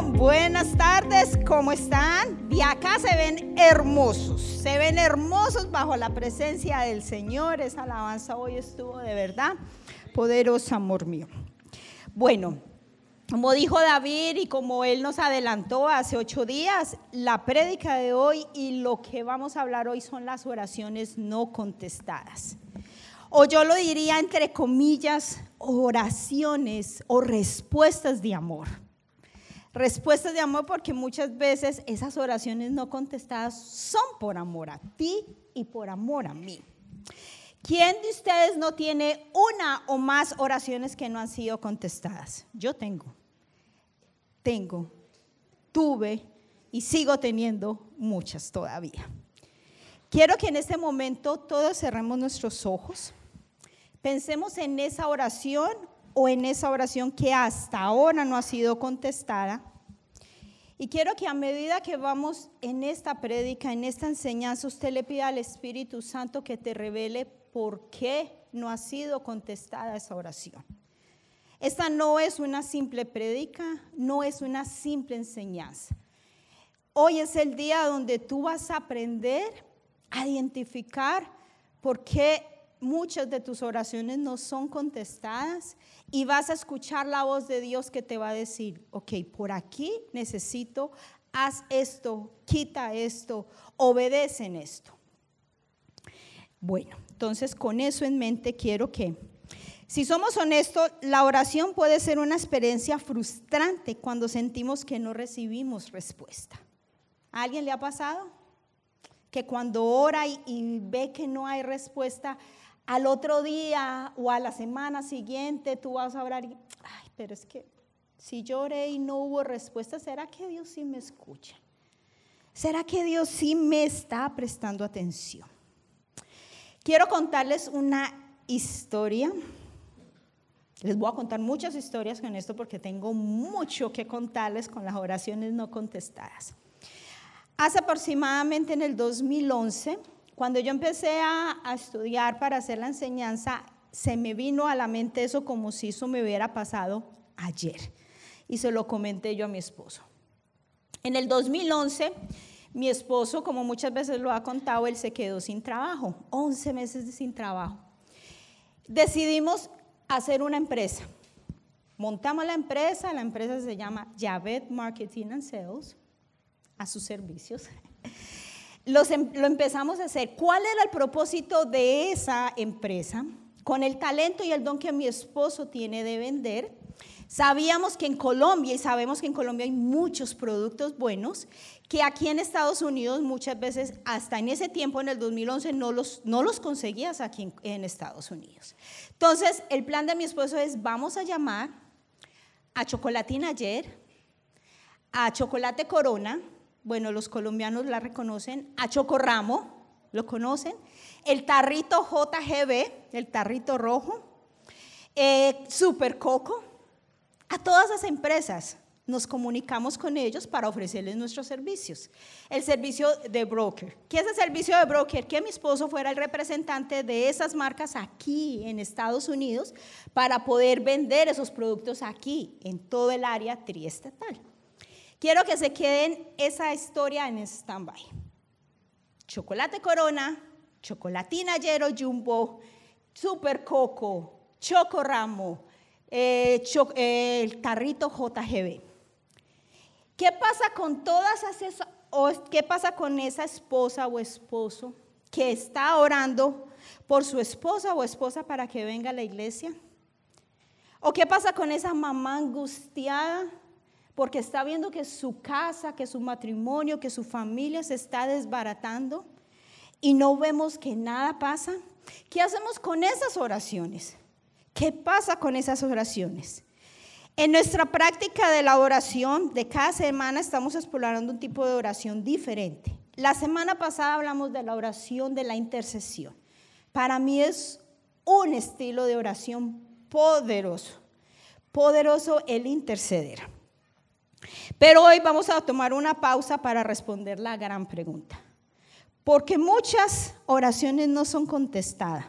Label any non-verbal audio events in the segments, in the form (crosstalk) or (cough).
Buenas tardes, ¿cómo están? Y acá se ven hermosos, se ven hermosos bajo la presencia del Señor. Esa alabanza hoy estuvo de verdad poderosa, amor mío. Bueno, como dijo David y como él nos adelantó hace ocho días, la prédica de hoy y lo que vamos a hablar hoy son las oraciones no contestadas. O yo lo diría entre comillas, oraciones o respuestas de amor. Respuestas de amor porque muchas veces esas oraciones no contestadas son por amor a ti y por amor a mí. ¿Quién de ustedes no tiene una o más oraciones que no han sido contestadas? Yo tengo, tengo, tuve y sigo teniendo muchas todavía. Quiero que en este momento todos cerremos nuestros ojos, pensemos en esa oración o en esa oración que hasta ahora no ha sido contestada. Y quiero que a medida que vamos en esta prédica, en esta enseñanza, usted le pida al Espíritu Santo que te revele por qué no ha sido contestada esa oración. Esta no es una simple prédica, no es una simple enseñanza. Hoy es el día donde tú vas a aprender a identificar por qué muchas de tus oraciones no son contestadas y vas a escuchar la voz de Dios que te va a decir, ok, por aquí necesito, haz esto, quita esto, obedece en esto. Bueno, entonces con eso en mente quiero que, si somos honestos, la oración puede ser una experiencia frustrante cuando sentimos que no recibimos respuesta. ¿A alguien le ha pasado? Que cuando ora y, y ve que no hay respuesta, al otro día o a la semana siguiente tú vas a orar y, ay, pero es que si lloré y no hubo respuesta, ¿será que Dios sí me escucha? ¿Será que Dios sí me está prestando atención? Quiero contarles una historia. Les voy a contar muchas historias con esto porque tengo mucho que contarles con las oraciones no contestadas. Hace aproximadamente en el 2011, cuando yo empecé a, estudiar para hacer la enseñanza, se me vino a la mente eso como si eso me hubiera pasado ayer. Y se lo comenté yo a mi esposo. En el 2011, mi esposo, como muchas veces lo ha contado, él se quedó sin trabajo, 11 meses sin trabajo. Decidimos hacer una empresa. Montamos la empresa, la empresa se llama Javet Marketing and Sales, a sus servicios. Em, lo empezamos a hacer. ¿Cuál era el propósito de esa empresa? Con el talento y el don que mi esposo tiene de vender, sabíamos que en Colombia, y sabemos que en Colombia hay muchos productos buenos, que aquí en Estados Unidos muchas veces, hasta en ese tiempo, en el 2011, no los, no los conseguías aquí en, en Estados Unidos. Entonces, el plan de mi esposo es, vamos a llamar a Chocolatina Ayer, a Chocolate Corona, bueno, los colombianos la reconocen, a Chocorramo, ¿lo conocen? El tarrito JGB, el tarrito rojo, eh, Super Coco, a todas las empresas nos comunicamos con ellos para ofrecerles nuestros servicios. El servicio de broker. ¿Qué es el servicio de broker? Que mi esposo fuera el representante de esas marcas aquí en Estados Unidos para poder vender esos productos aquí en todo el área triestatal. Quiero que se queden esa historia en stand-by. Chocolate Corona, Chocolatina Yero Jumbo, Super Coco, Choco Ramo, eh, el tarrito JGB. ¿Qué pasa con todas esas, o qué pasa con esa esposa o esposo que está orando por su esposa o esposa para que venga a la iglesia? ¿O qué pasa con esa mamá angustiada porque está viendo que su casa, que su matrimonio, que su familia se está desbaratando y no vemos que nada pasa. ¿Qué hacemos con esas oraciones? ¿Qué pasa con esas oraciones? En nuestra práctica de la oración de cada semana estamos explorando un tipo de oración diferente. La semana pasada hablamos de la oración de la intercesión. Para mí es un estilo de oración poderoso, poderoso el interceder. Pero hoy vamos a tomar una pausa para responder la gran pregunta. Porque muchas oraciones no son contestadas.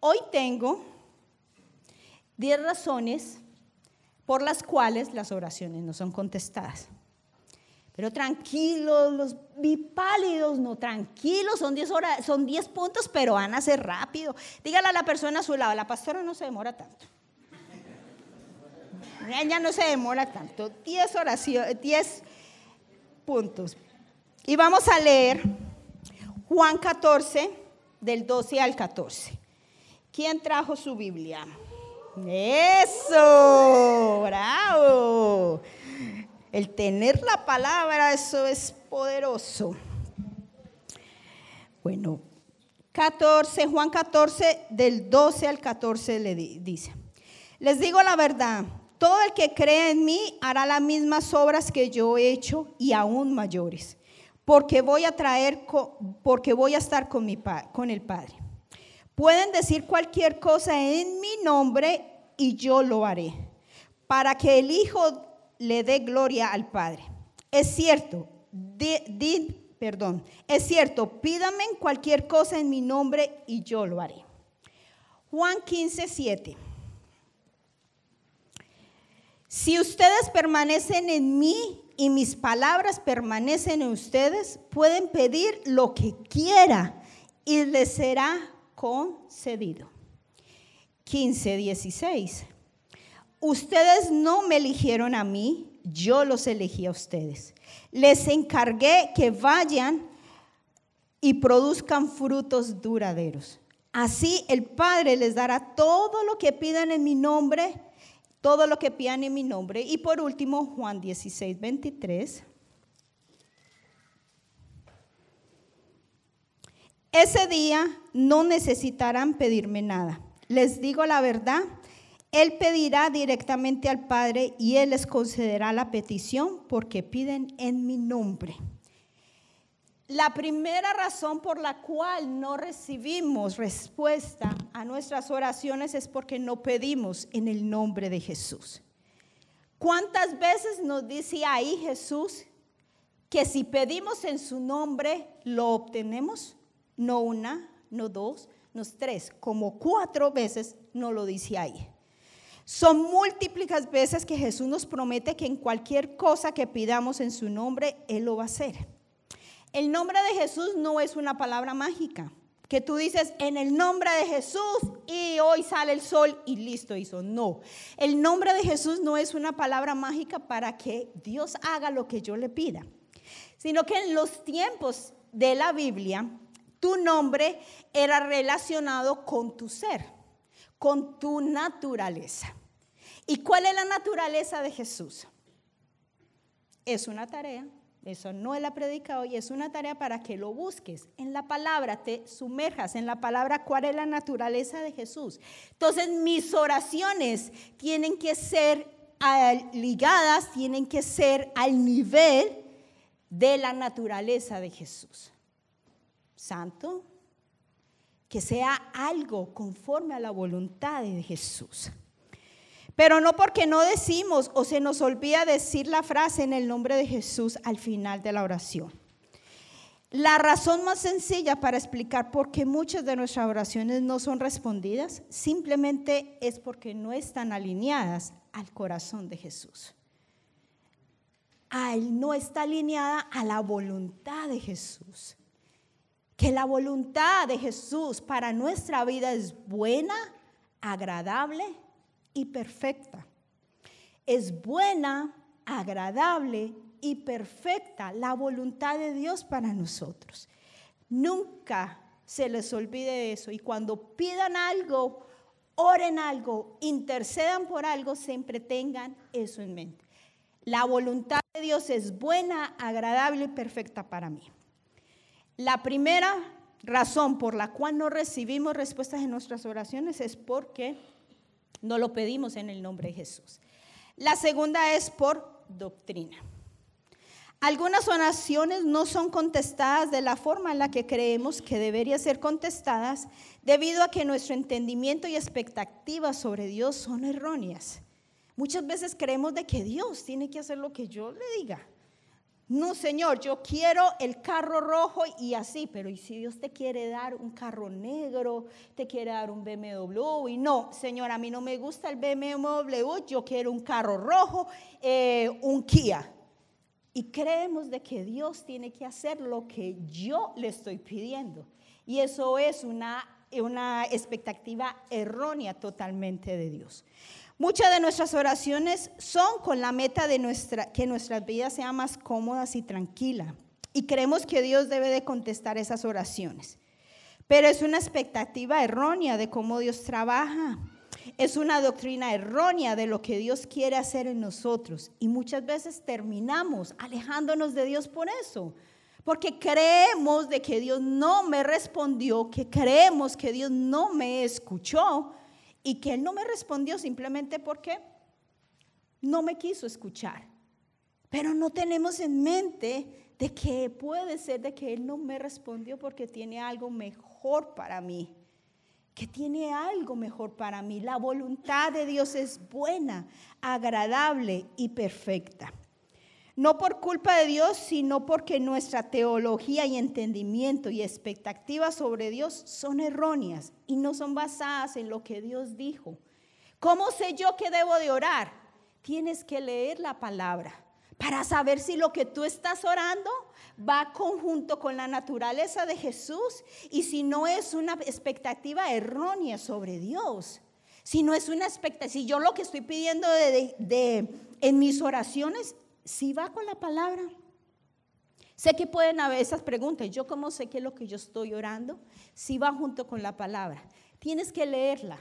Hoy tengo 10 razones por las cuales las oraciones no son contestadas. Pero tranquilos, los bipálidos, no, tranquilos, son 10 horas, son 10 puntos, pero van a ser rápido. Dígale a la persona a su lado, la pastora no se demora tanto. Ella no se demora tanto. 10 oraciones, 10 puntos. Y vamos a leer Juan 14, del 12 al 14. ¿Quién trajo su Biblia? Eso, bravo. El tener la palabra, eso es poderoso. Bueno, 14, Juan 14, del 12 al 14 le dice, les digo la verdad, todo el que cree en mí hará las mismas obras que yo he hecho y aún mayores, porque voy a traer, porque voy a estar con, mi, con el Padre. Pueden decir cualquier cosa en mi nombre y yo lo haré, para que el Hijo le dé gloria al Padre. Es cierto, perdón, es cierto, pídame cualquier cosa en mi nombre y yo lo haré. Juan 15, 7. Si ustedes permanecen en mí y mis palabras permanecen en ustedes, pueden pedir lo que quiera y les será concedido. 15, 16. Ustedes no me eligieron a mí, yo los elegí a ustedes. Les encargué que vayan y produzcan frutos duraderos. Así el Padre les dará todo lo que pidan en mi nombre, todo lo que pidan en mi nombre. Y por último, Juan 16, 23. Ese día no necesitarán pedirme nada. Les digo la verdad él pedirá directamente al Padre y Él les concederá la petición porque piden en mi nombre. La primera razón por la cual no recibimos respuesta a nuestras oraciones es porque no pedimos en el nombre de Jesús. ¿Cuántas veces nos dice ahí Jesús que si pedimos en su nombre lo obtenemos? No una, no dos, no tres, como cuatro veces no lo dice ahí. Son múltiples veces que Jesús nos promete que en cualquier cosa que pidamos en su nombre, Él lo va a hacer. El nombre de Jesús no es una palabra mágica, que tú dices en el nombre de Jesús y hoy sale el sol y listo hizo. No, el nombre de Jesús no es una palabra mágica para que Dios haga lo que yo le pida, sino que en los tiempos de la Biblia, tu nombre era relacionado con tu ser, con tu naturaleza. ¿Y cuál es la naturaleza de Jesús? Es una tarea, eso no es la predica hoy, es una tarea para que lo busques en la palabra, te sumerjas en la palabra cuál es la naturaleza de Jesús. Entonces mis oraciones tienen que ser ligadas, tienen que ser al nivel de la naturaleza de Jesús. Santo, que sea algo conforme a la voluntad de Jesús. Pero no porque no decimos o se nos olvida decir la frase en el nombre de Jesús al final de la oración. La razón más sencilla para explicar por qué muchas de nuestras oraciones no son respondidas simplemente es porque no están alineadas al corazón de Jesús. A no está alineada a la voluntad de Jesús. Que la voluntad de Jesús para nuestra vida es buena, agradable y perfecta. Es buena, agradable y perfecta la voluntad de Dios para nosotros. Nunca se les olvide eso. Y cuando pidan algo, oren algo, intercedan por algo, siempre tengan eso en mente. La voluntad de Dios es buena, agradable y perfecta para mí. La primera razón por la cual no recibimos respuestas en nuestras oraciones es porque no lo pedimos en el nombre de Jesús. La segunda es por doctrina. Algunas oraciones no son contestadas de la forma en la que creemos que deberían ser contestadas debido a que nuestro entendimiento y expectativas sobre Dios son erróneas. Muchas veces creemos de que Dios tiene que hacer lo que yo le diga. No, Señor, yo quiero el carro rojo y así, pero ¿y si Dios te quiere dar un carro negro, te quiere dar un BMW? Y no, Señor, a mí no me gusta el BMW, yo quiero un carro rojo, eh, un Kia. Y creemos de que Dios tiene que hacer lo que yo le estoy pidiendo. Y eso es una, una expectativa errónea totalmente de Dios. Muchas de nuestras oraciones son con la meta de nuestra, que nuestras vidas sean más cómodas y tranquilas. Y creemos que Dios debe de contestar esas oraciones. Pero es una expectativa errónea de cómo Dios trabaja. Es una doctrina errónea de lo que Dios quiere hacer en nosotros. Y muchas veces terminamos alejándonos de Dios por eso. Porque creemos de que Dios no me respondió, que creemos que Dios no me escuchó y que él no me respondió simplemente porque no me quiso escuchar. Pero no tenemos en mente de que puede ser de que él no me respondió porque tiene algo mejor para mí. Que tiene algo mejor para mí. La voluntad de Dios es buena, agradable y perfecta. No por culpa de Dios, sino porque nuestra teología y entendimiento y expectativas sobre Dios son erróneas y no son basadas en lo que Dios dijo. ¿Cómo sé yo que debo de orar? Tienes que leer la palabra para saber si lo que tú estás orando va conjunto con la naturaleza de Jesús y si no es una expectativa errónea sobre Dios. Si no es una expectativa, si yo lo que estoy pidiendo en mis oraciones si va con la palabra. Sé que pueden haber esas preguntas. ¿Yo cómo sé qué es lo que yo estoy orando? Si va junto con la palabra. Tienes que leerla,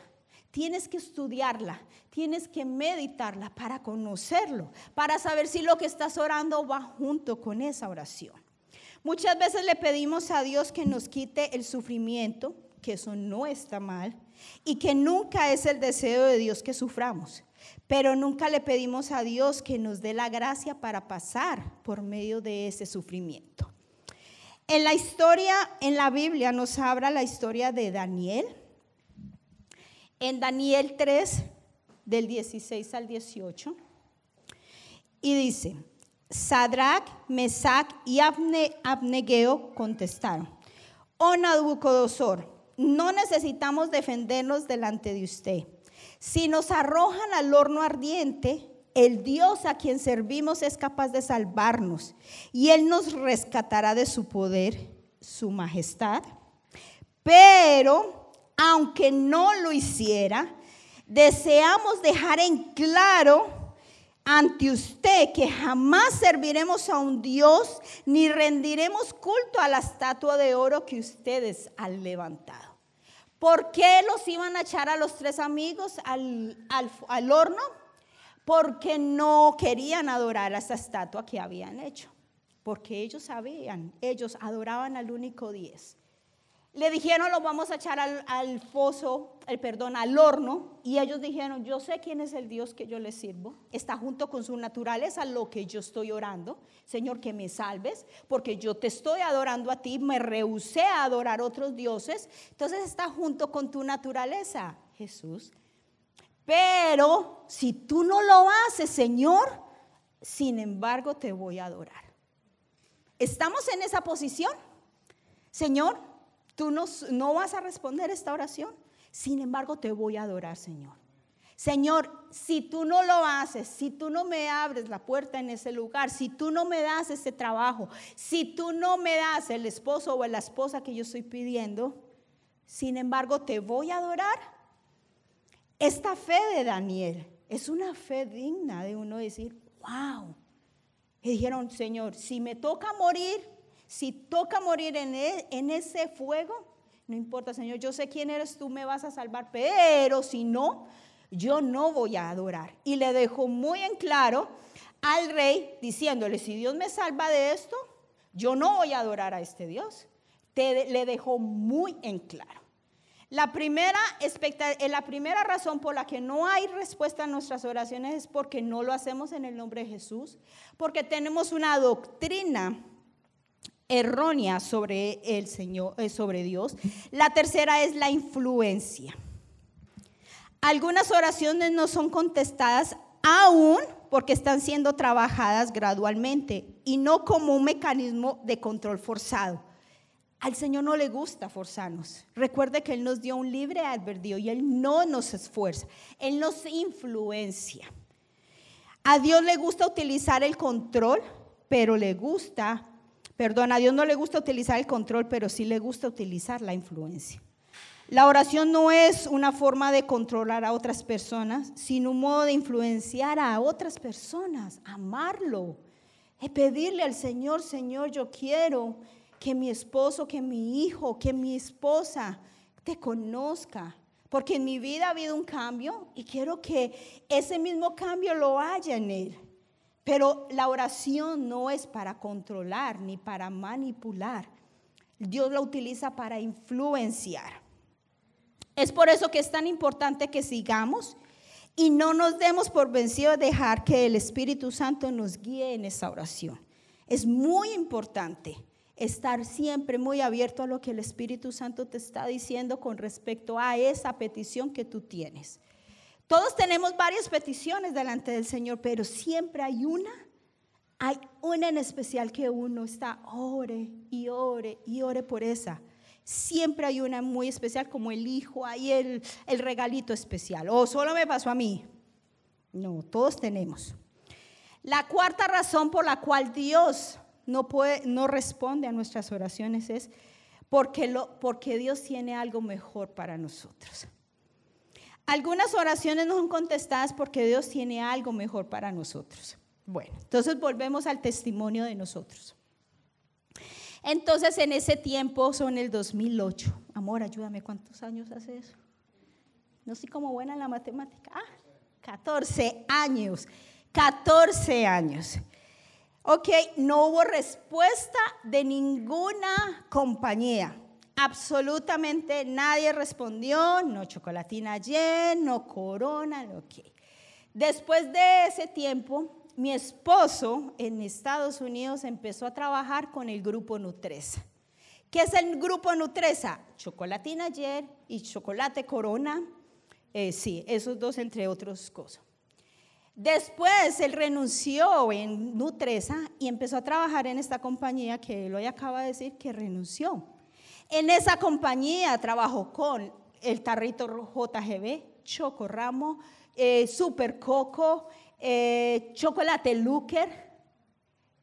tienes que estudiarla, tienes que meditarla para conocerlo, para saber si lo que estás orando va junto con esa oración. Muchas veces le pedimos a Dios que nos quite el sufrimiento, que eso no está mal, y que nunca es el deseo de Dios que suframos pero nunca le pedimos a Dios que nos dé la gracia para pasar por medio de ese sufrimiento. En la historia, en la Biblia nos habla la historia de Daniel. En Daniel 3, del 16 al 18. Y dice, Sadrach, Mesach y Abnegeo contestaron, oh Nabucodonosor, no necesitamos defendernos delante de usted si nos arrojan al horno ardiente, el Dios a quien servimos es capaz de salvarnos y Él nos rescatará de su poder, su majestad. Pero, aunque no lo hiciera, deseamos dejar en claro ante usted que jamás serviremos a un Dios ni rendiremos culto a la estatua de oro que ustedes han levantado. ¿Por qué los iban a echar a los tres amigos al, horno? Porque no querían adorar a esa estatua que habían hecho. Porque ellos sabían, ellos adoraban al único diez. Le dijeron, lo vamos a echar al, foso, el perdón, al horno. Y ellos dijeron, yo sé quién es el Dios que yo le sirvo. Está junto con su naturaleza lo que yo estoy orando. Señor, que me salves, porque yo te estoy adorando a ti. Me rehusé a adorar otros dioses. Entonces está junto con tu naturaleza, Jesús. Pero si tú no lo haces, Señor, sin embargo te voy a adorar. ¿Estamos en esa posición? Señor, Tú no, vas a responder esta oración. Sin embargo, te voy a adorar, Señor. Señor, si tú no lo haces, si tú no me abres la puerta en ese lugar, si tú no me das ese trabajo, si tú no me das el esposo o la esposa que yo estoy pidiendo, sin embargo, te voy a adorar. Esta fe de Daniel es una fe digna de uno decir, wow. Y dijeron, Señor, si me toca morir, si toca morir e, en, ese fuego, no importa, Señor, yo sé quién eres, tú me vas a salvar, pero si no, yo no voy a adorar. Y le dejó muy en claro al rey diciéndole, si Dios me salva de esto, yo no voy a adorar a este Dios. Te, le dejó muy en claro. La primera, eh, la primera razón por la que no hay respuesta a nuestras oraciones es porque no lo hacemos en el nombre de Jesús, porque tenemos una doctrina errónea sobre el Señor, eh, sobre Dios. La tercera es la influencia. Algunas oraciones no son contestadas aún porque están siendo trabajadas gradualmente y no como un mecanismo de control forzado. Al Señor no le gusta forzarnos. Recuerde que Él nos dio un libre albedrío y Él no nos esfuerza, Él nos influencia. A Dios le gusta utilizar el control, pero le gusta, perdón, a Dios no le gusta utilizar el control, pero sí le gusta utilizar la influencia. La oración no es una forma de controlar a otras personas, sino un modo de influenciar a otras personas, amarlo, y pedirle al Señor, Señor, yo quiero que mi esposo, que mi hijo, que mi esposa te conozca. Porque en mi vida ha habido un cambio y quiero que ese mismo cambio lo haya en él. Pero la oración no es para controlar ni para manipular. Dios la utiliza para influenciar. Es por eso que es tan importante que sigamos y no nos demos por vencidos de dejar que el Espíritu Santo nos guíe en esa oración. Es muy importante estar siempre muy abierto a lo que el Espíritu Santo te está diciendo con respecto a esa petición que tú tienes. Todos tenemos varias peticiones delante del Señor, pero siempre hay una, hay una en especial que uno está, ore y ore y ore por esa. Siempre hay una muy especial, como el hijo, hay el, regalito especial. O solo me pasó a mí. No, todos tenemos. La cuarta razón por la cual Dios no, puede, no responde a nuestras oraciones es porque, lo, porque Dios tiene algo mejor para nosotros. Algunas oraciones no son contestadas porque Dios tiene algo mejor para nosotros. Bueno, entonces volvemos al testimonio de nosotros. Entonces en ese tiempo, son el 2008. Amor, ayúdame, ¿cuántos años hace eso? No soy como buena en la matemática. Ah, 14 años. 14 años. Ok, no hubo respuesta de ninguna compañía. Absolutamente nadie respondió, no Chocolatina Yen, no Corona, ok. Después de ese tiempo, mi esposo en Estados Unidos empezó a trabajar con el grupo Nutresa. ¿Qué es el grupo Nutresa? Chocolatina ayer y chocolate Corona. Eh, sí, esos dos entre otras cosas. Después él renunció en Nutresa y empezó a trabajar en esta compañía que él hoy acaba de decir que renunció. En esa compañía trabajó con el tarrito JGB, Chocorramo, eh, Super Coco, eh, Chocolate Looker.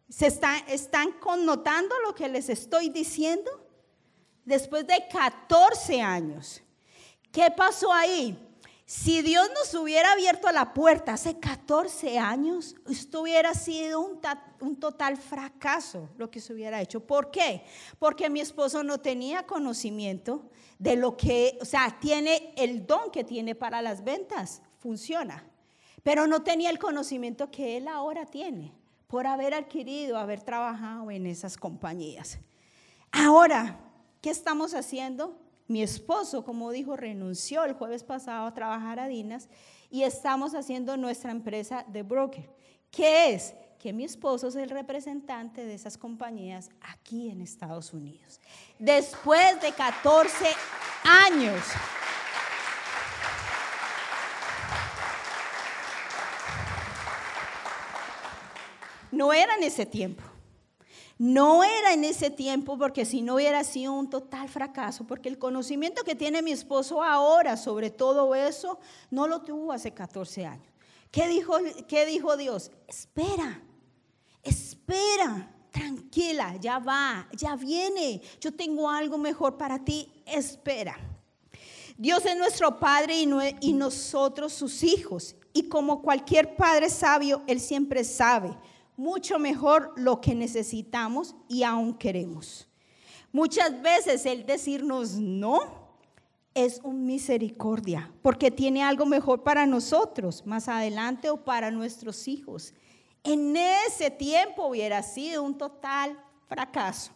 ¿Se están connotando lo que les estoy diciendo? Después de 14 años. ¿Qué pasó ahí? Si Dios nos hubiera abierto la puerta hace 14 años, esto hubiera sido un, total fracaso lo que se hubiera hecho. ¿Por qué? Porque mi esposo no tenía conocimiento de lo que, o sea, tiene el don que tiene para las ventas, funciona, pero no tenía el conocimiento que él ahora tiene por haber adquirido, haber trabajado en esas compañías. Ahora, ¿qué estamos haciendo? Mi esposo, como dijo, renunció el jueves pasado a trabajar a Dinas y estamos haciendo nuestra empresa de broker. ¿Qué es? Que mi esposo es el representante de esas compañías aquí en Estados Unidos. Después de 14 años. No era en ese tiempo. No era en ese tiempo porque si no hubiera sido un total fracaso, porque el conocimiento que tiene mi esposo ahora sobre todo eso no lo tuvo hace 14 años. ¿Qué dijo, qué dijo Dios? Espera, espera, tranquila, ya va, ya viene. Yo tengo algo mejor para ti, espera. Dios es nuestro Padre y, y nosotros sus hijos. Y como cualquier padre sabio, Él siempre sabe mucho mejor lo que necesitamos y aún queremos. Muchas veces el decirnos no es un misericordia, porque tiene algo mejor para nosotros más adelante o para nuestros hijos. En ese tiempo hubiera sido un total fracaso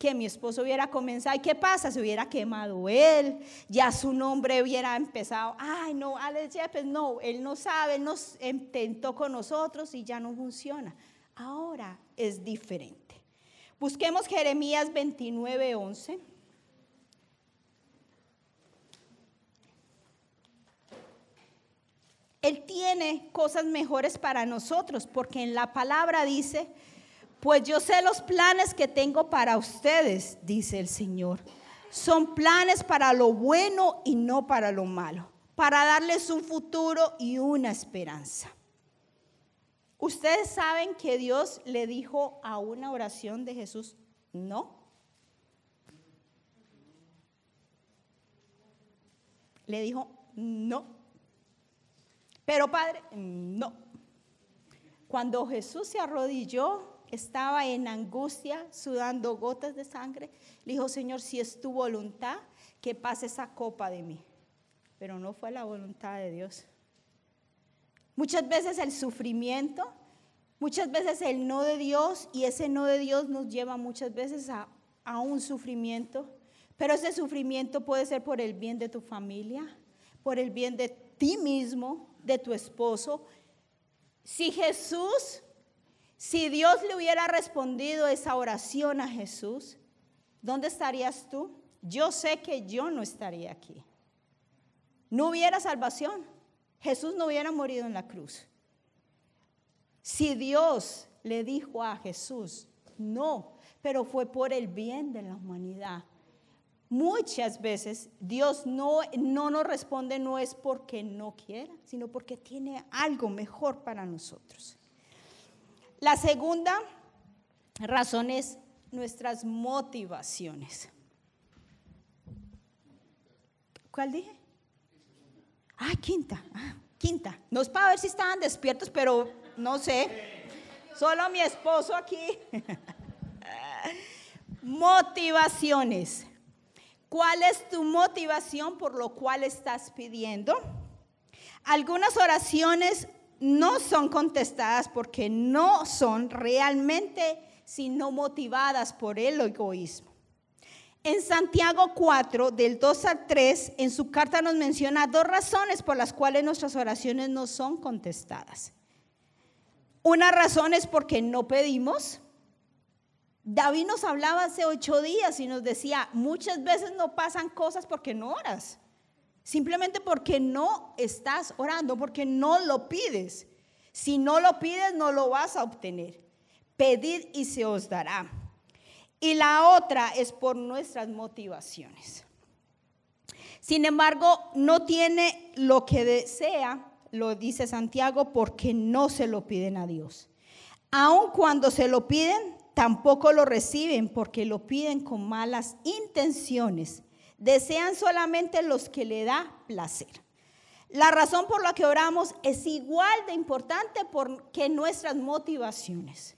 que mi esposo hubiera comenzado. ¿Y qué pasa? Se hubiera quemado él, ya su nombre hubiera empezado. Ay, no, Alex Jeffers, no, él no sabe, nos intentó con nosotros y ya no funciona. Ahora es diferente. Busquemos Jeremías 29, 11. El tiempo tiene cosas mejores para nosotros, porque en la palabra dice, pues yo sé los planes que tengo para ustedes, dice el Señor. Son planes para lo bueno y no para lo malo, para darles un futuro y una esperanza. Ustedes saben que Dios le dijo a una oración de Jesús, no. Le dijo, no. Pero Padre, no. Cuando Jesús se arrodilló, estaba en angustia, sudando gotas de sangre, le dijo, Señor, si es tu voluntad, que pase esa copa de mí. Pero no fue la voluntad de Dios. Muchas veces el sufrimiento, muchas veces el no de Dios, y ese no de Dios nos lleva muchas veces a, a un sufrimiento, pero ese sufrimiento puede ser por el bien de tu familia, por el bien de ti mismo, de tu esposo. Si Jesús, si Dios le hubiera respondido esa oración a Jesús, ¿dónde estarías tú? Yo sé que yo no estaría aquí. No hubiera salvación. Jesús no hubiera morido en la cruz. Si Dios le dijo a Jesús, no, pero fue por el bien de la humanidad. Muchas veces Dios no, no nos responde no es porque no quiera, sino porque tiene algo mejor para nosotros. La segunda razón es nuestras motivaciones. ¿Cuál dije? Ah, quinta. Ah, quinta. No es para ver si estaban despiertos, pero no sé. Solo mi esposo aquí. (laughs) Motivaciones. ¿Cuál es tu motivación por lo cual estás pidiendo? Algunas oraciones no son contestadas porque no son realmente sino motivadas por el egoísmo. En Santiago 4, del 2 al 3, en su carta nos menciona dos razones por las cuales nuestras oraciones no son contestadas. Una razón es porque no pedimos, David nos hablaba hace ocho días y nos decía, muchas veces no pasan cosas porque no oras, simplemente porque no estás orando, porque no lo pides. Si no lo pides, no lo vas a obtener. Pedid y se os dará. Y la otra es por nuestras motivaciones. Sin embargo, no tiene lo que desea, lo dice Santiago, porque no se lo piden a Dios. Aun cuando se lo piden, tampoco lo reciben porque lo piden con malas intenciones. Desean solamente los que le da placer. La razón por la que oramos es igual de importante que nuestras motivaciones.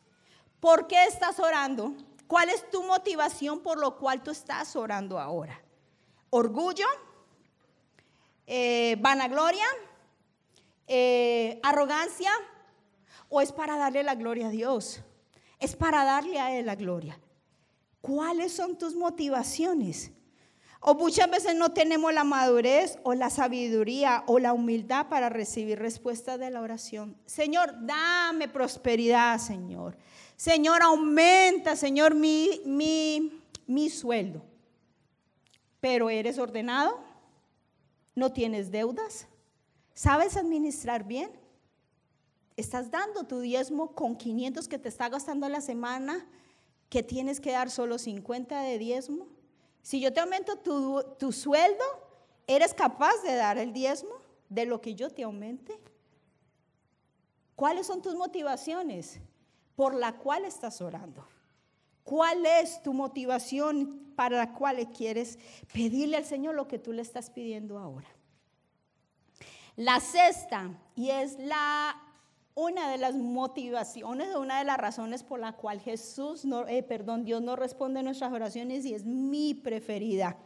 ¿Por qué estás orando? ¿Cuál es tu motivación por lo cual tú estás orando ahora? ¿Orgullo? Eh, ¿Vanagloria? Eh, ¿Arrogancia? ¿O es para darle la gloria a Dios? es para darle a Él la gloria. ¿Cuáles son tus motivaciones? O muchas veces no tenemos la madurez o la sabiduría o la humildad para recibir respuesta de la oración. Señor, dame prosperidad, Señor. Señor, aumenta, Señor, mi, mi, mi sueldo. Pero eres ordenado, no tienes deudas, sabes administrar bien, estás dando tu diezmo con 500 que te está gastando la semana, que tienes que dar solo 50 de diezmo. Si yo te aumento tu, sueldo, ¿eres capaz de dar el diezmo de lo que yo te aumente? ¿Cuáles son tus motivaciones por la cual estás orando? ¿Cuál es tu motivación para la cual quieres pedirle al Señor lo que tú le estás pidiendo ahora? La sexta, y es la una de las motivaciones, una de las razones por la cual Jesús, no, eh, perdón, Dios no responde nuestras oraciones y es mi preferida.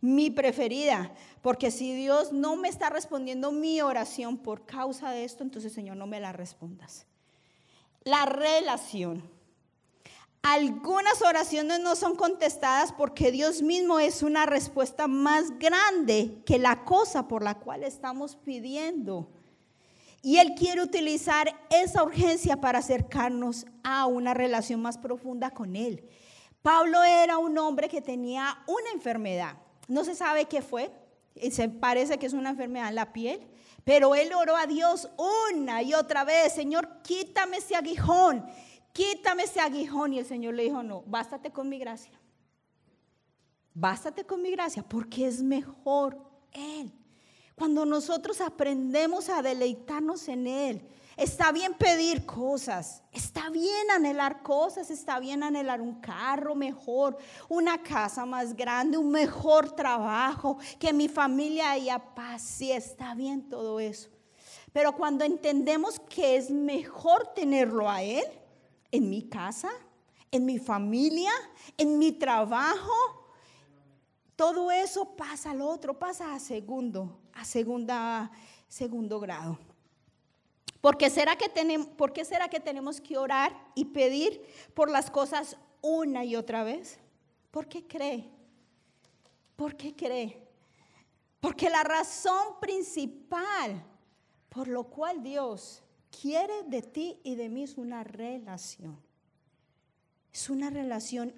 Mi preferida, porque si Dios no me está respondiendo mi oración por causa de esto, entonces Señor no me la respondas. La relación. Algunas oraciones no son contestadas porque Dios mismo es una respuesta más grande que la cosa por la cual estamos pidiendo. Y Él quiere utilizar esa urgencia para acercarnos a una relación más profunda con Él. Pablo era un hombre que tenía una enfermedad. No se sabe qué fue. y se parece que es una enfermedad en la piel, pero él oró a Dios una y otra vez, Señor, quítame ese aguijón, quítame ese aguijón. Y el Señor le dijo, no, bástate con mi gracia. Bástate con mi gracia, porque es mejor Él. Cuando nosotros aprendemos a deleitarnos en Él, Está bien pedir cosas, está bien anhelar cosas, está bien anhelar un carro mejor, una casa más grande, un mejor trabajo, que mi familia haya paz, sí, está bien todo eso. Pero cuando entendemos que es mejor tenerlo a Él, en mi casa, en mi familia, en mi trabajo, todo eso pasa al otro, pasa a segundo, a segunda, segundo grado. ¿Por qué, será que tenemos, ¿Por qué será que tenemos que orar y pedir por las cosas una y otra vez? ¿Por qué cree? ¿Por qué cree? Porque la razón principal por lo cual Dios quiere de ti y de mí es una relación. Es una relación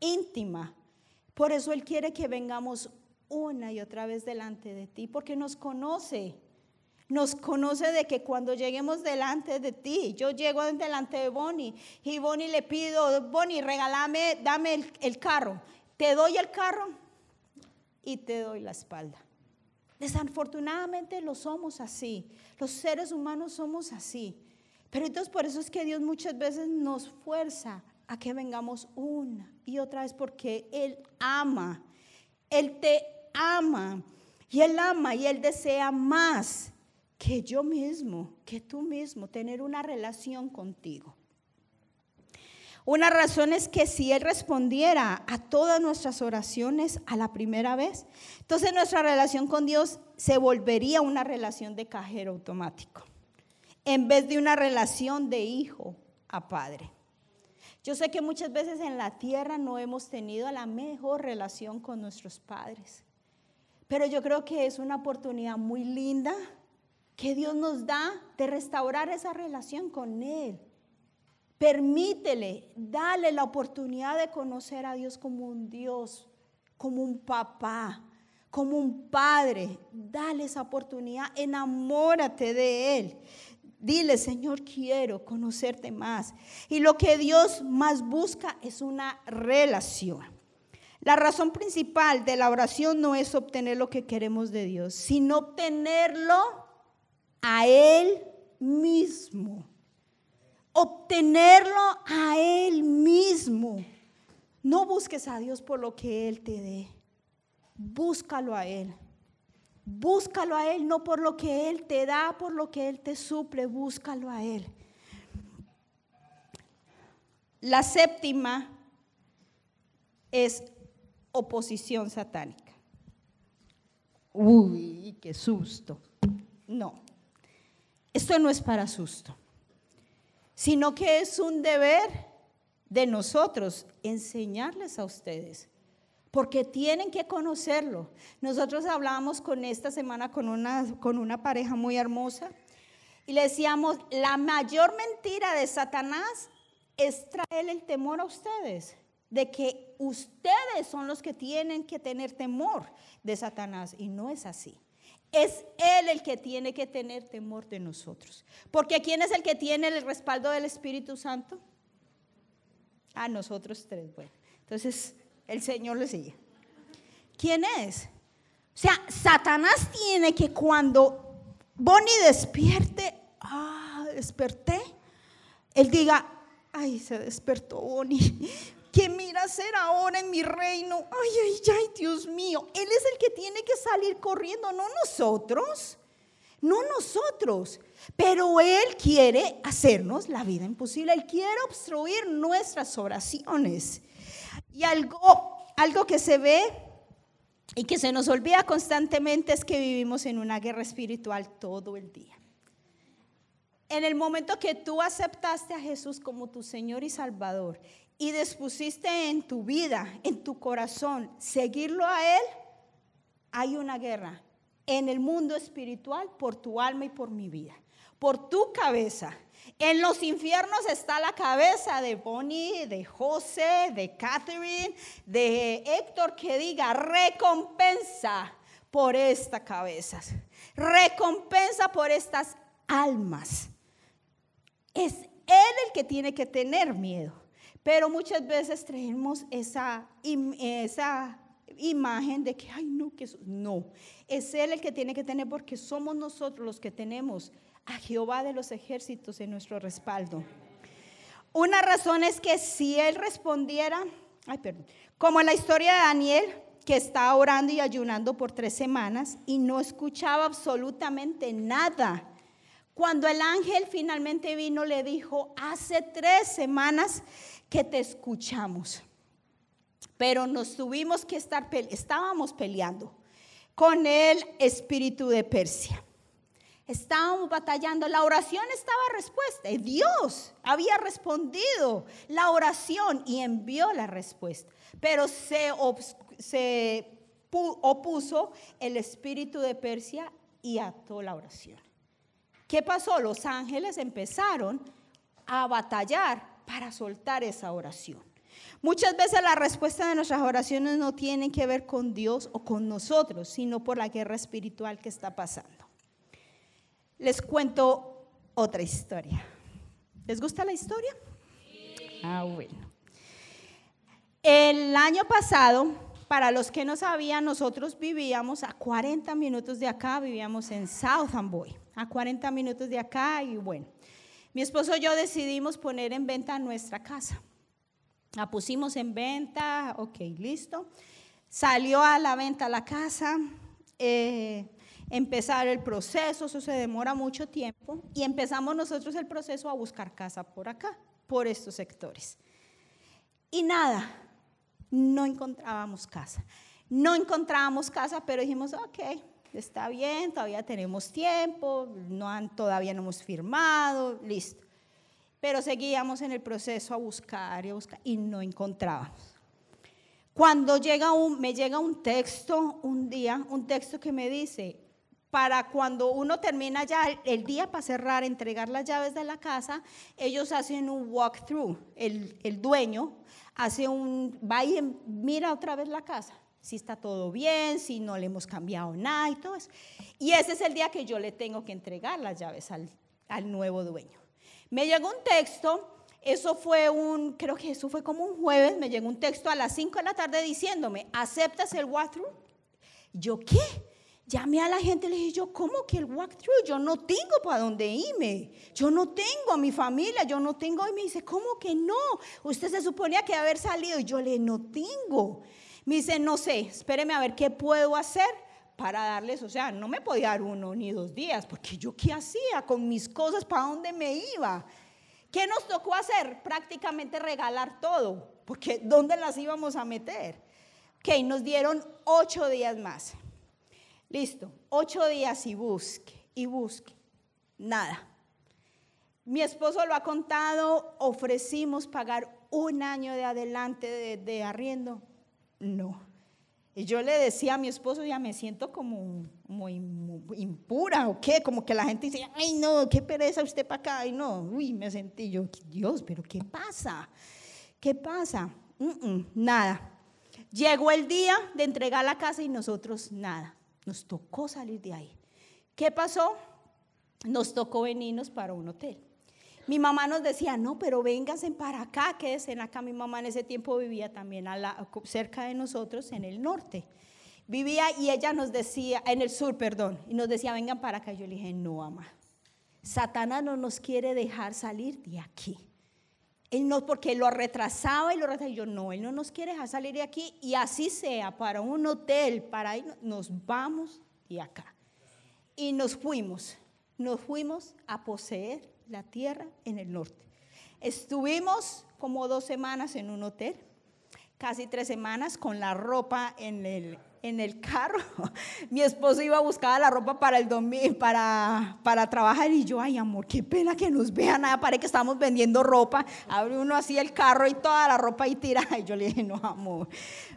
íntima. Por eso Él quiere que vengamos una y otra vez delante de ti, porque nos conoce nos conoce de que cuando lleguemos delante de ti, yo llego delante de Bonnie y Bonnie le pido, Bonnie, regálame, dame el, carro. Te doy el carro y te doy la espalda. Desafortunadamente lo somos así. Los seres humanos somos así. Pero entonces por eso es que Dios muchas veces nos fuerza a que vengamos una y otra vez porque Él ama. Él te ama. Y Él ama y Él desea más que yo mismo, que tú mismo, tener una relación contigo. Una razón es que si Él respondiera a todas nuestras oraciones a la primera vez, entonces nuestra relación con Dios se volvería una relación de cajero automático, en vez de una relación de hijo a padre. Yo sé que muchas veces en la tierra no hemos tenido la mejor relación con nuestros padres, pero yo creo que es una oportunidad muy linda que Dios nos da de restaurar esa relación con Él. Permítele, dale la oportunidad de conocer a Dios como un Dios, como un papá, como un padre. Dale esa oportunidad, enamórate de Él. Dile, Señor, quiero conocerte más. Y lo que Dios más busca es una relación. La razón principal de la oración no es obtener lo que queremos de Dios, sino obtenerlo a Él mismo. Obtenerlo a Él mismo. No busques a Dios por lo que Él te dé. Búscalo a Él. Búscalo a Él, no por lo que Él te da, por lo que Él te suple, búscalo a Él. La séptima es oposición satánica. Uy, qué susto. No. Esto no es para susto, sino que es un deber de nosotros enseñarles a ustedes, porque tienen que conocerlo. Nosotros hablábamos con esta semana con una, con una pareja muy hermosa y le decíamos, la mayor mentira de Satanás es traer el temor a ustedes, de que ustedes son los que tienen que tener temor de Satanás, y no es así. Es Él el que tiene que tener temor de nosotros. Porque ¿quién es el que tiene el respaldo del Espíritu Santo? A nosotros tres. Bueno, entonces el Señor le sigue. ¿Quién es? O sea, Satanás tiene que cuando Bonnie despierte, ah, desperté, él diga, ay, se despertó Bonnie. ¿Qué mira hacer ahora en mi reino? Ay, ay, ay, Dios mío. Él es el que tiene que salir corriendo, no nosotros. No nosotros. Pero Él quiere hacernos la vida imposible. Él quiere obstruir nuestras oraciones. Y algo, algo que se ve y que se nos olvida constantemente es que vivimos en una guerra espiritual todo el día. En el momento que tú aceptaste a Jesús como tu Señor y Salvador y dispusiste en tu vida, en tu corazón, seguirlo a Él, hay una guerra en el mundo espiritual por tu alma y por mi vida, por tu cabeza. En los infiernos está la cabeza de Bonnie, de José, de Catherine, de Héctor que diga recompensa por estas cabezas, recompensa por estas almas. Es Él el que tiene que tener miedo. Pero muchas veces traemos esa, esa imagen de que, ay, no, que. No, es Él el que tiene que tener porque somos nosotros los que tenemos a Jehová de los ejércitos en nuestro respaldo. Una razón es que si Él respondiera, ay, perdón, como en la historia de Daniel, que está orando y ayunando por tres semanas y no escuchaba absolutamente nada. Cuando el ángel finalmente vino, le dijo, hace tres semanas que te escuchamos. Pero nos tuvimos que estar, estábamos peleando con el espíritu de Persia. Estábamos batallando, la oración estaba respuesta. Dios había respondido la oración y envió la respuesta. Pero se, se opuso el espíritu de Persia y ató la oración. ¿Qué pasó? Los ángeles empezaron a batallar para soltar esa oración. Muchas veces la respuesta de nuestras oraciones no tiene que ver con Dios o con nosotros, sino por la guerra espiritual que está pasando. Les cuento otra historia. ¿Les gusta la historia? Ah, bueno. El año pasado, para los que no sabían, nosotros vivíamos a 40 minutos de acá, vivíamos en South Amboy, a 40 minutos de acá y bueno, mi esposo y yo decidimos poner en venta nuestra casa. La pusimos en venta, ok, listo. Salió a la venta la casa, eh, empezar el proceso, eso se demora mucho tiempo, y empezamos nosotros el proceso a buscar casa por acá, por estos sectores. Y nada, no encontrábamos casa. No encontrábamos casa, pero dijimos, ok, está bien, todavía tenemos tiempo, no han, todavía no hemos firmado, listo. Pero seguíamos en el proceso a buscar y a buscar y no encontrábamos. Cuando llega un, me llega un texto un día, un texto que me dice, para cuando uno termina ya el, día para cerrar, entregar las llaves de la casa, ellos hacen un walkthrough, el, el dueño hace un, va y mira otra vez la casa si está todo bien, si no le hemos cambiado nada y todo eso. Y ese es el día que yo le tengo que entregar las llaves al, al nuevo dueño. Me llegó un texto, eso fue un, creo que eso fue como un jueves, me llegó un texto a las 5 de la tarde diciéndome, ¿aceptas el walkthrough? Yo, ¿qué? Llamé a la gente y le dije, yo, ¿cómo que el walkthrough? Yo no tengo para dónde irme. Yo no tengo a mi familia, yo no tengo. Y me dice, ¿cómo que no? Usted se suponía que haber salido. Y yo le, no tengo. Me dice, no sé, espéreme a ver qué puedo hacer para darles, o sea, no me podía dar uno ni dos días, porque yo qué hacía con mis cosas, para dónde me iba. ¿Qué nos tocó hacer? Prácticamente regalar todo, porque (laughs) ¿dónde las íbamos a meter? Ok, nos dieron ocho días más. Listo, ocho días y busque, y busque. Nada. Mi esposo lo ha contado, ofrecimos pagar un año de adelante de, de arriendo, no. Y yo le decía a mi esposo, ya me siento como muy, impura o qué, como que la gente dice, ay no, qué pereza usted para acá, ay no, uy, me sentí yo, Dios, pero ¿qué pasa? ¿Qué pasa? nada. Llegó el día de entregar la casa y nosotros nada. Nos tocó salir de ahí. ¿Qué pasó? Nos tocó venirnos para un hotel. Mi mamá nos decía, no, pero vénganse para acá, quédense acá. Mi mamá en ese tiempo vivía también cerca de nosotros, en el norte. Vivía y ella nos decía, en el sur, perdón, y nos decía, vengan para acá. Yo le dije, no, mamá, Satanás no nos quiere dejar salir de aquí. Él no, porque lo retrasaba y lo retrasaba. Y yo, no, él no nos quiere dejar salir de aquí. Y así sea, para un hotel, para ir, nos vamos de acá. Y nos fuimos, nos fuimos a poseer la tierra en el norte. Estuvimos como dos semanas en un hotel, casi tres semanas con la ropa en el, en el carro. (laughs) Mi esposo iba a buscar la ropa para el domingo, para, para trabajar y yo, ay amor, qué pena que nos vean, nada, parece que estamos vendiendo ropa. Abre uno así el carro y toda la ropa ahí tirada. (laughs) Y yo le dije, no amor.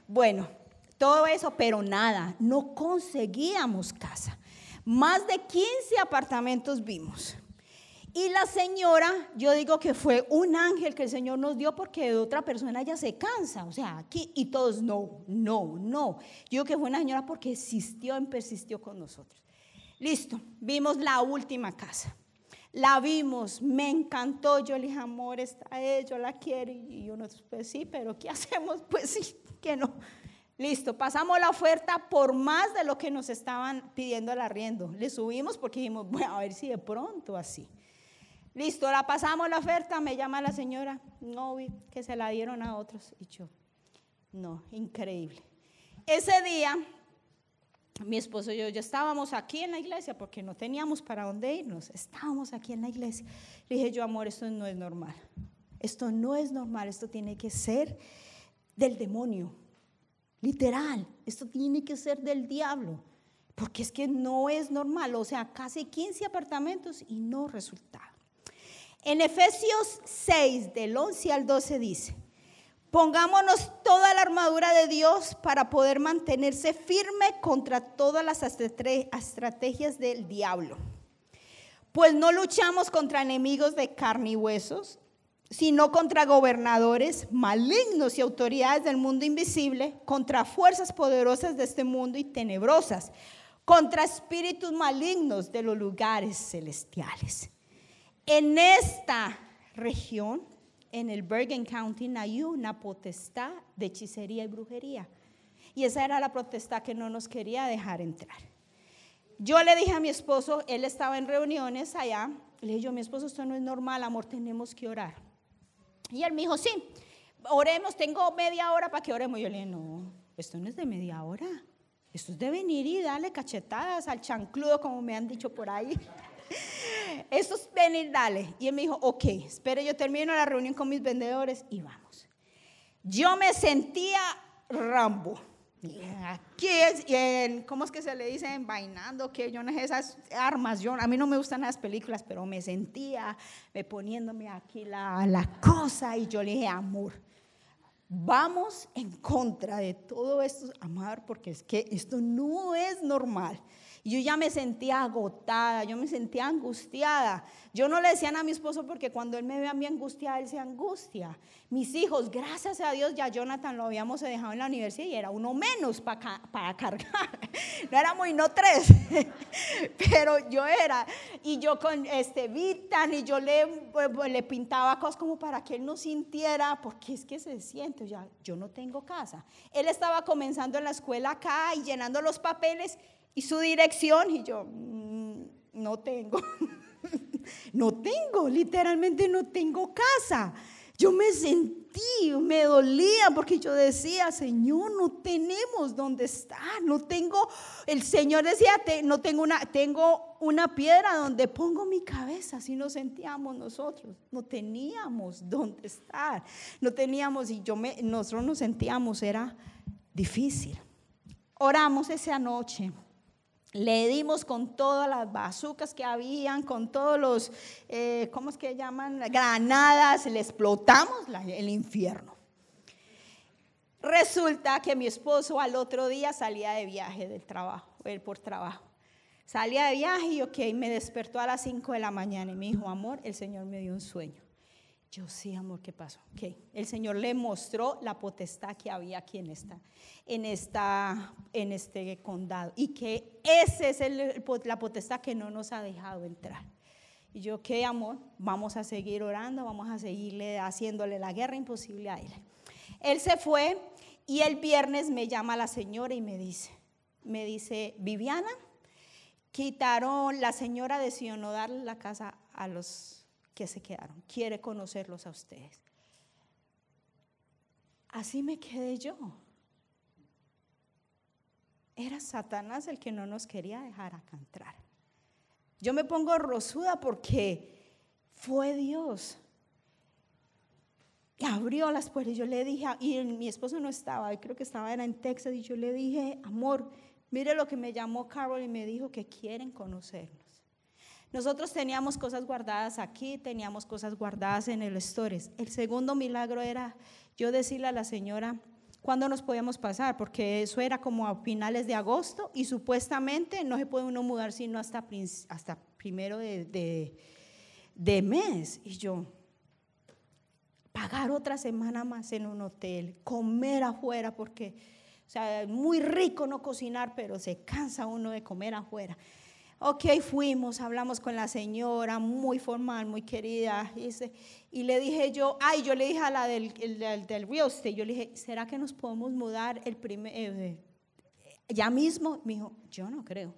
Bueno, todo eso, pero nada, no conseguíamos casa. Más de 15 apartamentos vimos. Y la señora, yo digo que fue un ángel que el Señor nos dio porque de otra persona ya se cansa. O sea, aquí y todos, no, no, no. Yo digo que fue una señora porque existió y persistió con nosotros. Listo, vimos la última casa. La vimos, me encantó. Yo le dije, amor, está ella, yo la quiero. Y yo pues sí, pero ¿qué (laughs) hacemos? Pues sí, que no. Listo, pasamos la oferta por más de lo que nos estaban pidiendo el arriendo. Le subimos porque dijimos, bueno, a ver si de pronto así. Listo, la pasamos la oferta, me llama la señora, no, que se la dieron a otros. Y yo, no, increíble. Ese día, mi esposo y yo ya estábamos aquí en la iglesia porque no teníamos para dónde irnos. Estábamos aquí en la iglesia. Le dije yo, amor, esto no es normal. Esto no es normal, esto tiene que ser del demonio. Literal, esto tiene que ser del diablo, porque es que no es normal, o sea, casi 15 apartamentos y no resultaba. En Efesios 6, del 11 al 12 dice, pongámonos toda la armadura de Dios para poder mantenerse firme contra todas las estrategias del diablo. Pues no luchamos contra enemigos de carne y huesos, sino contra gobernadores malignos y autoridades del mundo invisible, contra fuerzas poderosas de este mundo y tenebrosas, contra espíritus malignos de los lugares celestiales. En esta región, en el Bergen County, hay una potestad de hechicería y brujería. Y esa era la potestad que no nos quería dejar entrar. Yo le dije a mi esposo, él estaba en reuniones allá, le dije yo, mi esposo, esto no es normal, amor, tenemos que orar. Y él me dijo, sí, oremos, tengo media hora para que oremos. Yo le dije, no, esto no es de media hora, esto es de venir y darle cachetadas al chancludo, como me han dicho por ahí. (laughs) Esto es venir, dale. Y él me dijo, ok, espere, yo termino la reunión con mis vendedores y vamos. Yo me sentía Rambo. Aquí es, ¿cómo es que se le dice? Envainando, que yo no sé esas armas. Yo, a mí no me gustan las películas, pero me sentía me poniéndome aquí la, la cosa y yo le dije, amor, vamos en contra de todo esto, amar, porque es que esto no es normal. Yo ya me sentía agotada, yo me sentía angustiada. Yo no le decía a mi esposo porque cuando él me ve a mí angustiada, él se angustia. Mis hijos, gracias a Dios, ya Jonathan lo habíamos dejado en la universidad y era uno menos para, para cargar. (laughs) No era muy, no tres, (laughs) pero yo era. Y yo con este Vitan y yo le, pues, le pintaba cosas como para que él no sintiera, porque es que se siente, ya, yo no tengo casa. Él estaba comenzando en la escuela acá y llenando los papeles y su dirección. Y yo, mm, no tengo, (laughs) no tengo, literalmente no tengo casa. Yo me sentí, me dolía porque yo decía, Señor, no tenemos dónde estar, no tengo, el Señor decía, no tengo una, tengo una piedra donde pongo mi cabeza, así nos sentíamos nosotros, no teníamos dónde estar, no teníamos, y yo me, nosotros nos sentíamos, era difícil. Oramos esa noche. Le dimos con todas las bazucas que habían, con todos los, eh, ¿cómo es que llaman? Granadas, le explotamos el infierno. Resulta que mi esposo al otro día salía de viaje del trabajo, él por trabajo. Salía de viaje y ok, me despertó a las 5 de la mañana y me dijo, amor, el Señor me dio un sueño. Yo sí, amor, ¿qué pasó? El Señor le mostró la potestad que había aquí en, en, esta, en este condado y que esa es la potestad que no nos ha dejado entrar. Y yo, ¿qué amor? Vamos a seguir orando, vamos a seguirle haciéndole la guerra imposible a él. Él se fue y el viernes me llama la señora y me dice, me dice, Viviana, quitaron, la señora decidió no darle la casa a los que se quedaron. Quiere conocerlos a ustedes. Así me quedé yo. Era Satanás el que no nos quería dejar acá entrar. Yo me pongo rosuda porque fue Dios. Y abrió las puertas yo le dije, y mi esposo no estaba, creo que estaba en Texas, y yo le dije, amor, mire lo que me llamó Carol y me dijo que quieren conocernos. Nosotros teníamos cosas guardadas aquí, teníamos cosas guardadas en el Stores. El segundo milagro era yo decirle a la señora cuándo nos podíamos pasar, porque eso era como a finales de agosto y supuestamente no se puede uno mudar sino hasta, hasta primero de, de mes. Y yo, pagar otra semana más en un hotel, comer afuera, porque, o sea, muy rico no cocinar, pero se cansa uno de comer afuera. Ok, fuimos, hablamos con la señora, muy formal, muy querida. Y, le dije yo, ay, yo le dije a la del, del, real estate, yo le dije, ¿será que nos podemos mudar el primer, eh, ya mismo? Me dijo, yo no creo.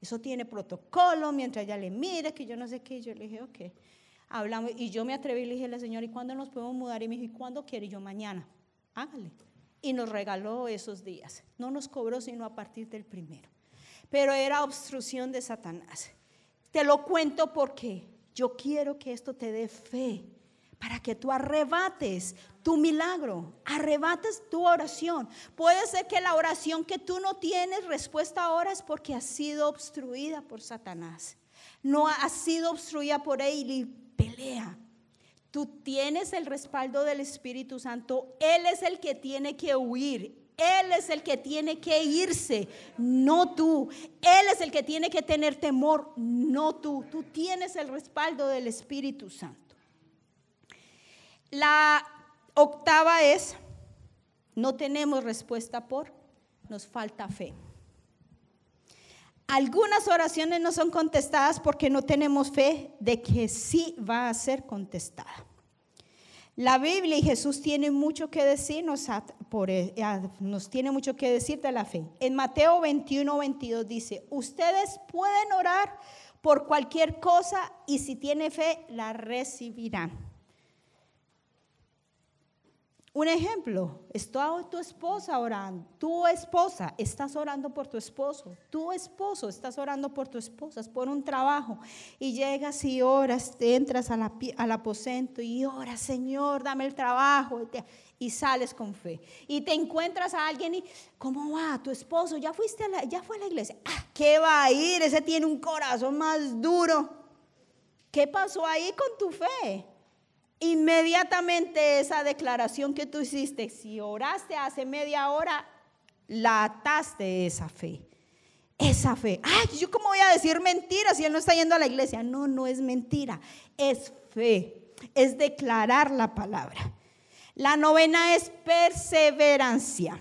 Eso tiene protocolo, mientras ella le mire, que yo no sé qué. Yo le dije, ok. Hablamos, y yo me atreví y le dije a la señora, ¿y cuándo nos podemos mudar? Y me dijo, ¿y cuándo quiere? Yo, mañana. Hágale. Y nos regaló esos días. No nos cobró sino a partir del primero pero era obstrucción de Satanás. Te lo cuento porque yo quiero que esto te dé fe para que tú arrebates tu milagro, arrebates tu oración. Puede ser que la oración que tú no tienes respuesta ahora es porque ha sido obstruida por Satanás. No ha sido obstruida por él y pelea. Tú tienes el respaldo del Espíritu Santo. Él es el que tiene que huir. Él es el que tiene que irse, no tú. Él es el que tiene que tener temor, no tú. Tú tienes el respaldo del Espíritu Santo. La octava es, no tenemos respuesta por, nos falta fe. Algunas oraciones no son contestadas porque no tenemos fe de que sí va a ser contestada. La Biblia y Jesús tienen mucho que decirnos, e, nos tiene mucho que decir de la fe. En Mateo 21, 22 dice, ustedes pueden orar por cualquier cosa y si tiene fe la recibirán. Un ejemplo, está tu esposa orando, tu esposa, estás orando por tu esposo, tu esposo, estás orando por tu esposa, por un trabajo, y llegas y oras, entras al aposento y oras, Señor, dame el trabajo, y, sales con fe. Y te encuentras a alguien y, ¿cómo va? Tu esposo, ya, fuiste a ya fue a la iglesia. Ah, ¿qué va a ir? Ese tiene un corazón más duro. ¿Qué pasó ahí con tu fe? Inmediatamente esa declaración que tú hiciste, si oraste hace media hora, la ataste esa fe. Esa fe. Ay, ¿yo cómo voy a decir mentira si él no está yendo a la iglesia? No, no es mentira. Es fe. Es declarar la palabra. La novena es perseverancia.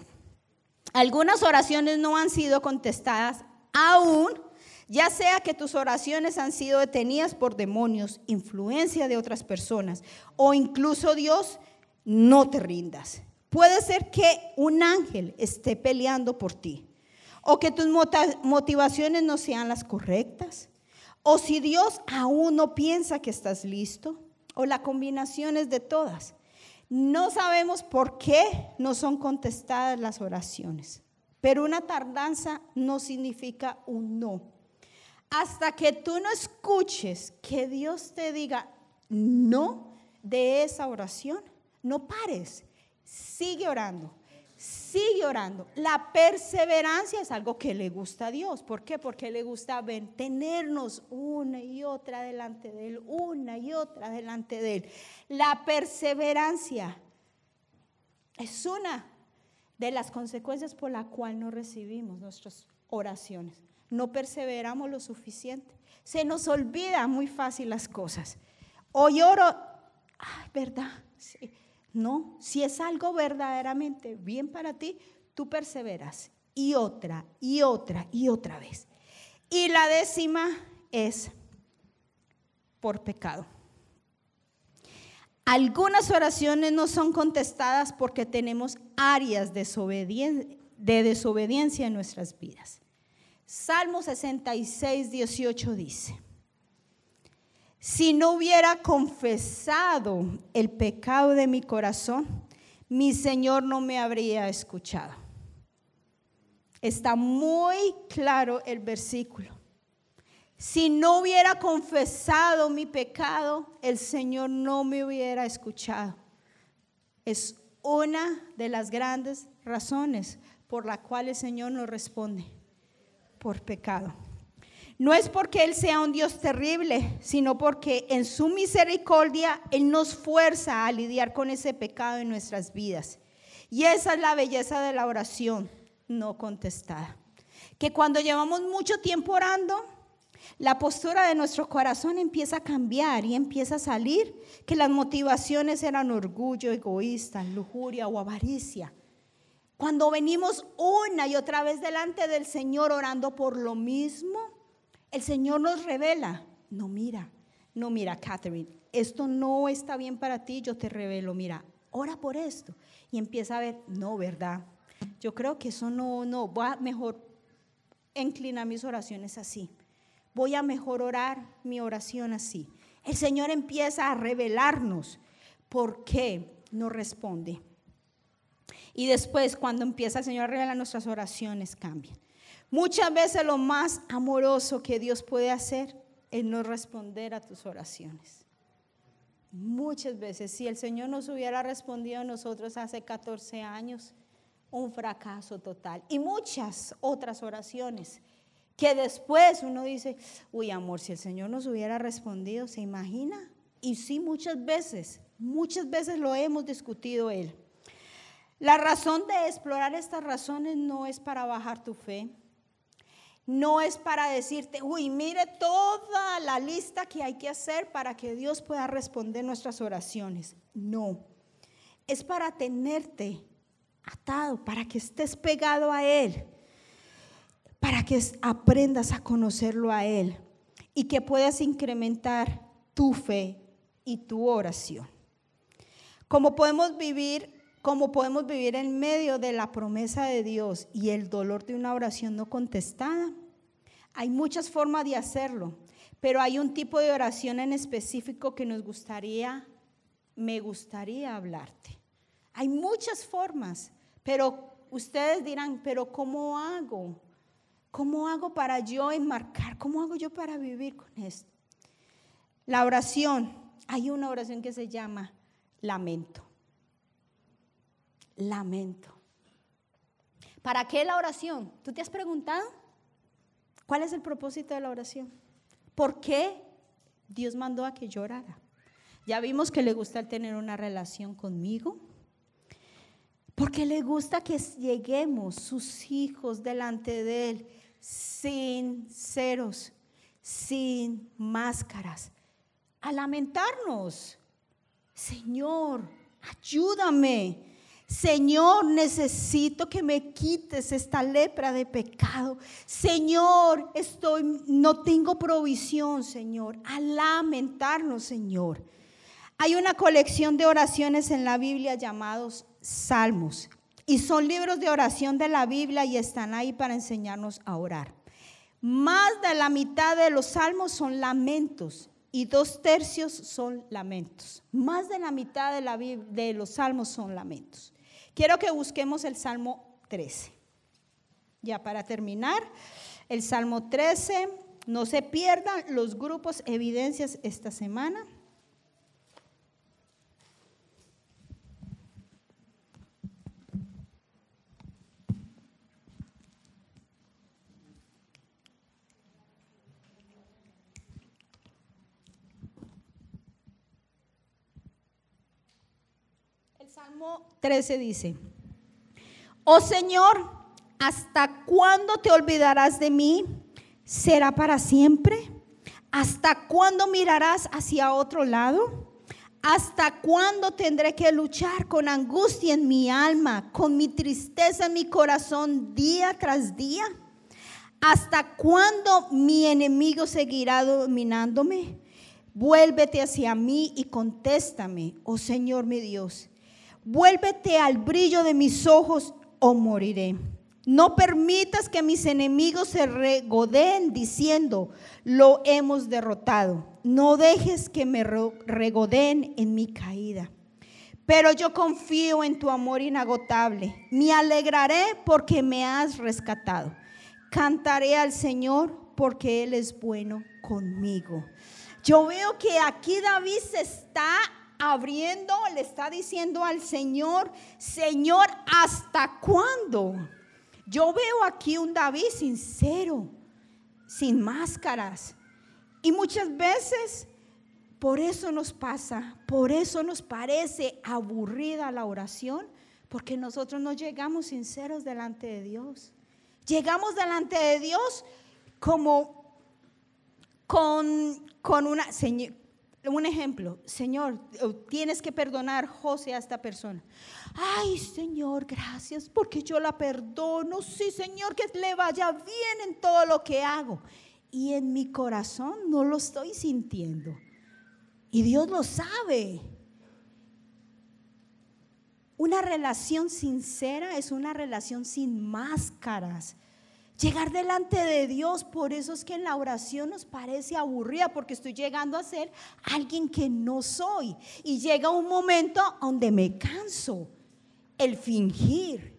Algunas oraciones no han sido contestadas aún ya sea que tus oraciones han sido detenidas por demonios, influencia de otras personas o incluso Dios, no te rindas. Puede ser que un ángel esté peleando por ti o que tus motivaciones no sean las correctas o si Dios aún no piensa que estás listo o la combinación es de todas. No sabemos por qué no son contestadas las oraciones, pero una tardanza no significa un no hasta que tú no escuches que Dios te diga no de esa oración, no pares, sigue orando. Sigue orando. La perseverancia es algo que le gusta a Dios. ¿Por qué? Porque le gusta tenernos una y otra delante de Él, una y otra delante de Él. La perseverancia es una de las consecuencias por la cual no recibimos nuestras oraciones no perseveramos lo suficiente. Se nos olvida muy fácil las cosas. Hoy oro, ay, ¿verdad? No, si es algo verdaderamente bien para ti, tú perseveras. Y otra, y otra, y otra vez. Y la décima es por pecado. Algunas oraciones no son contestadas porque tenemos áreas de desobediencia en nuestras vidas. Salmo 66, 18 dice, si no hubiera confesado el pecado de mi corazón, mi Señor no me habría escuchado. Está muy claro el versículo. Si no hubiera confesado mi pecado, el Señor no me hubiera escuchado. Es una de las grandes razones por la cual el Señor nos responde por pecado. No es porque Él sea un Dios terrible, sino porque en su misericordia Él nos fuerza a lidiar con ese pecado en nuestras vidas. Y esa es la belleza de la oración no contestada. Que cuando llevamos mucho tiempo orando, La postura de nuestro corazón empieza a cambiar y empieza a salir que las motivaciones eran orgullo, egoísta, lujuria o avaricia. Cuando venimos una y otra vez delante del Señor orando por lo mismo, el Señor nos revela, no mira, no mira, Catherine, esto no está bien para ti, yo te revelo, mira, ora por esto. Y empieza a ver, no, ¿verdad? Yo creo que eso no, no, voy a mejor inclinar mis oraciones así. Voy a mejor orar mi oración así. El Señor empieza a revelarnos por qué no responde. Y después, cuando empieza el Señor a revelar nuestras oraciones, cambian. Muchas veces lo más amoroso que Dios puede hacer es no responder a tus oraciones. Muchas veces, si el Señor nos hubiera respondido a nosotros hace 14 años, un fracaso total. Y muchas otras oraciones que después uno dice, uy amor, si el Señor nos hubiera respondido, ¿se imagina? Y sí, muchas veces, muchas veces lo hemos discutido Él. La razón de explorar estas razones no es para bajar tu fe, no es para decirte, uy, mire toda la lista que hay que hacer para que Dios pueda responder nuestras oraciones. No, es para tenerte atado, para que estés pegado a Él, para que aprendas a conocerlo a Él y que puedas incrementar tu fe y tu oración. Como podemos vivir como podemos vivir en medio de la promesa de Dios y el dolor de una oración no contestada. Hay muchas formas de hacerlo, pero hay un tipo de oración en específico que nos gustaría, me gustaría hablarte. Hay muchas formas, pero ustedes dirán, pero ¿cómo hago? ¿Cómo hago para yo enmarcar? ¿Cómo hago yo para vivir con esto? La oración, hay una oración que se llama lamento lamento. ¿Para qué la oración? ¿Tú te has preguntado? ¿Cuál es el propósito de la oración? ¿Por qué Dios mandó a que llorara? Ya vimos que le gusta tener una relación conmigo. Porque le gusta que lleguemos sus hijos delante de Él sinceros, sin máscaras, a lamentarnos. Señor, ayúdame. Señor, necesito que me quites esta lepra de pecado. Señor, estoy no tengo provisión, Señor. A lamentarnos, Señor. Hay una colección de oraciones en la Biblia llamados Salmos y son libros de oración de la Biblia y están ahí para enseñarnos a orar. Más de la mitad de los salmos son lamentos y dos tercios son lamentos. Más de la mitad de, de los salmos son lamentos. Quiero que busquemos el Salmo 13. Ya para terminar, el Salmo 13, no se pierdan los grupos evidencias esta semana. Salmo 13 dice, oh Señor, ¿hasta cuándo te olvidarás de mí? ¿Será para siempre? ¿Hasta cuándo mirarás hacia otro lado? ¿Hasta cuándo tendré que luchar con angustia en mi alma, con mi tristeza en mi corazón día tras día? ¿Hasta cuándo mi enemigo seguirá dominándome? Vuélvete hacia mí y contéstame, oh Señor mi Dios. Vuélvete al brillo de mis ojos o moriré. No permitas que mis enemigos se regodeen diciendo, lo hemos derrotado. No dejes que me regodeen en mi caída. Pero yo confío en tu amor inagotable. Me alegraré porque me has rescatado. Cantaré al Señor porque Él es bueno conmigo. Yo veo que aquí David se está abriendo, le está diciendo al Señor, Señor, ¿hasta cuándo? Yo veo aquí un David sincero, sin máscaras. Y muchas veces por eso nos pasa, por eso nos parece aburrida la oración, porque nosotros no llegamos sinceros delante de Dios. Llegamos delante de Dios como con, con una, un ejemplo, Señor, tienes que perdonar José a esta persona. Ay, Señor, gracias porque yo la perdono. Sí, Señor, que le vaya bien en todo lo que hago. Y en mi corazón no lo estoy sintiendo. Y Dios lo sabe. Una relación sincera es una relación sin máscaras. Llegar delante de Dios, por eso es que en la oración nos parece aburrida, porque estoy llegando a ser alguien que no soy. Y llega un momento donde me canso, el fingir.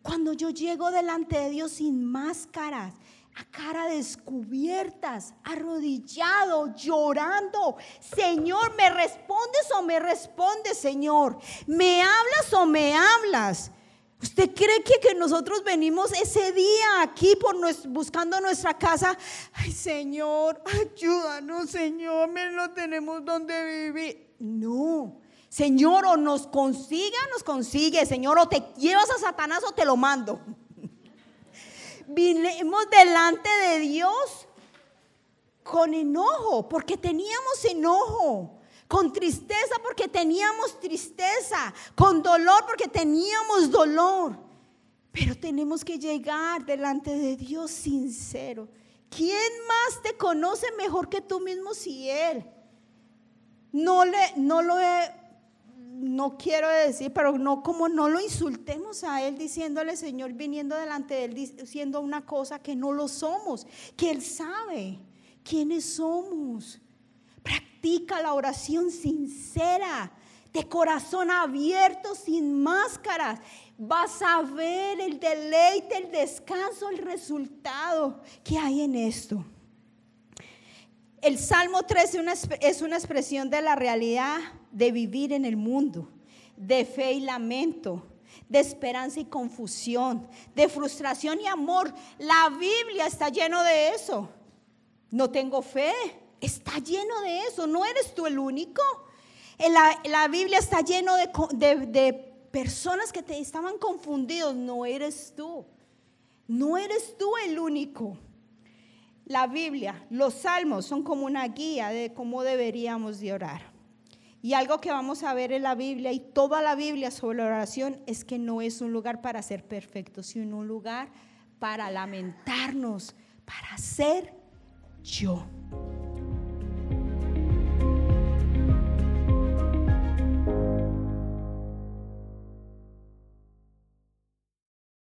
Cuando yo llego delante de Dios sin máscaras, a cara descubiertas, arrodillado, llorando. Señor, ¿me respondes o me respondes, Señor? ¿Me hablas o me hablas? ¿Usted cree que, que nosotros venimos ese día aquí por buscando nuestra casa? Ay, Señor, ayúdanos, Señor, me lo tenemos donde vivir. No. Señor, o nos consigue o nos consigue, Señor, o te llevas a Satanás o te lo mando. (laughs) Vinimos delante de Dios con enojo, porque teníamos enojo con tristeza porque teníamos tristeza, con dolor porque teníamos dolor. Pero tenemos que llegar delante de Dios sincero. ¿Quién más te conoce mejor que tú mismo si Él? No, le, no lo no quiero decir, pero no como no lo insultemos a Él diciéndole, Señor, viniendo delante de Él diciendo una cosa que no lo somos, que Él sabe quiénes somos. Practica la oración sincera, de corazón abierto, sin máscaras. Vas a ver el deleite, el descanso, el resultado que hay en esto. El Salmo 13 es una expresión de la realidad de vivir en el mundo, de fe y lamento, de esperanza y confusión, de frustración y amor. La Biblia está lleno de eso. No tengo fe, está lleno de eso, no eres tú el único. La, la Biblia está lleno de, personas que te estaban confundidos, no eres tú. No eres tú el único. La Biblia, los salmos son como una guía de cómo deberíamos de orar. Y algo que vamos a ver en la Biblia y toda la Biblia sobre la oración es que no es un lugar para ser perfectos, sino un lugar para lamentarnos, para ser yo.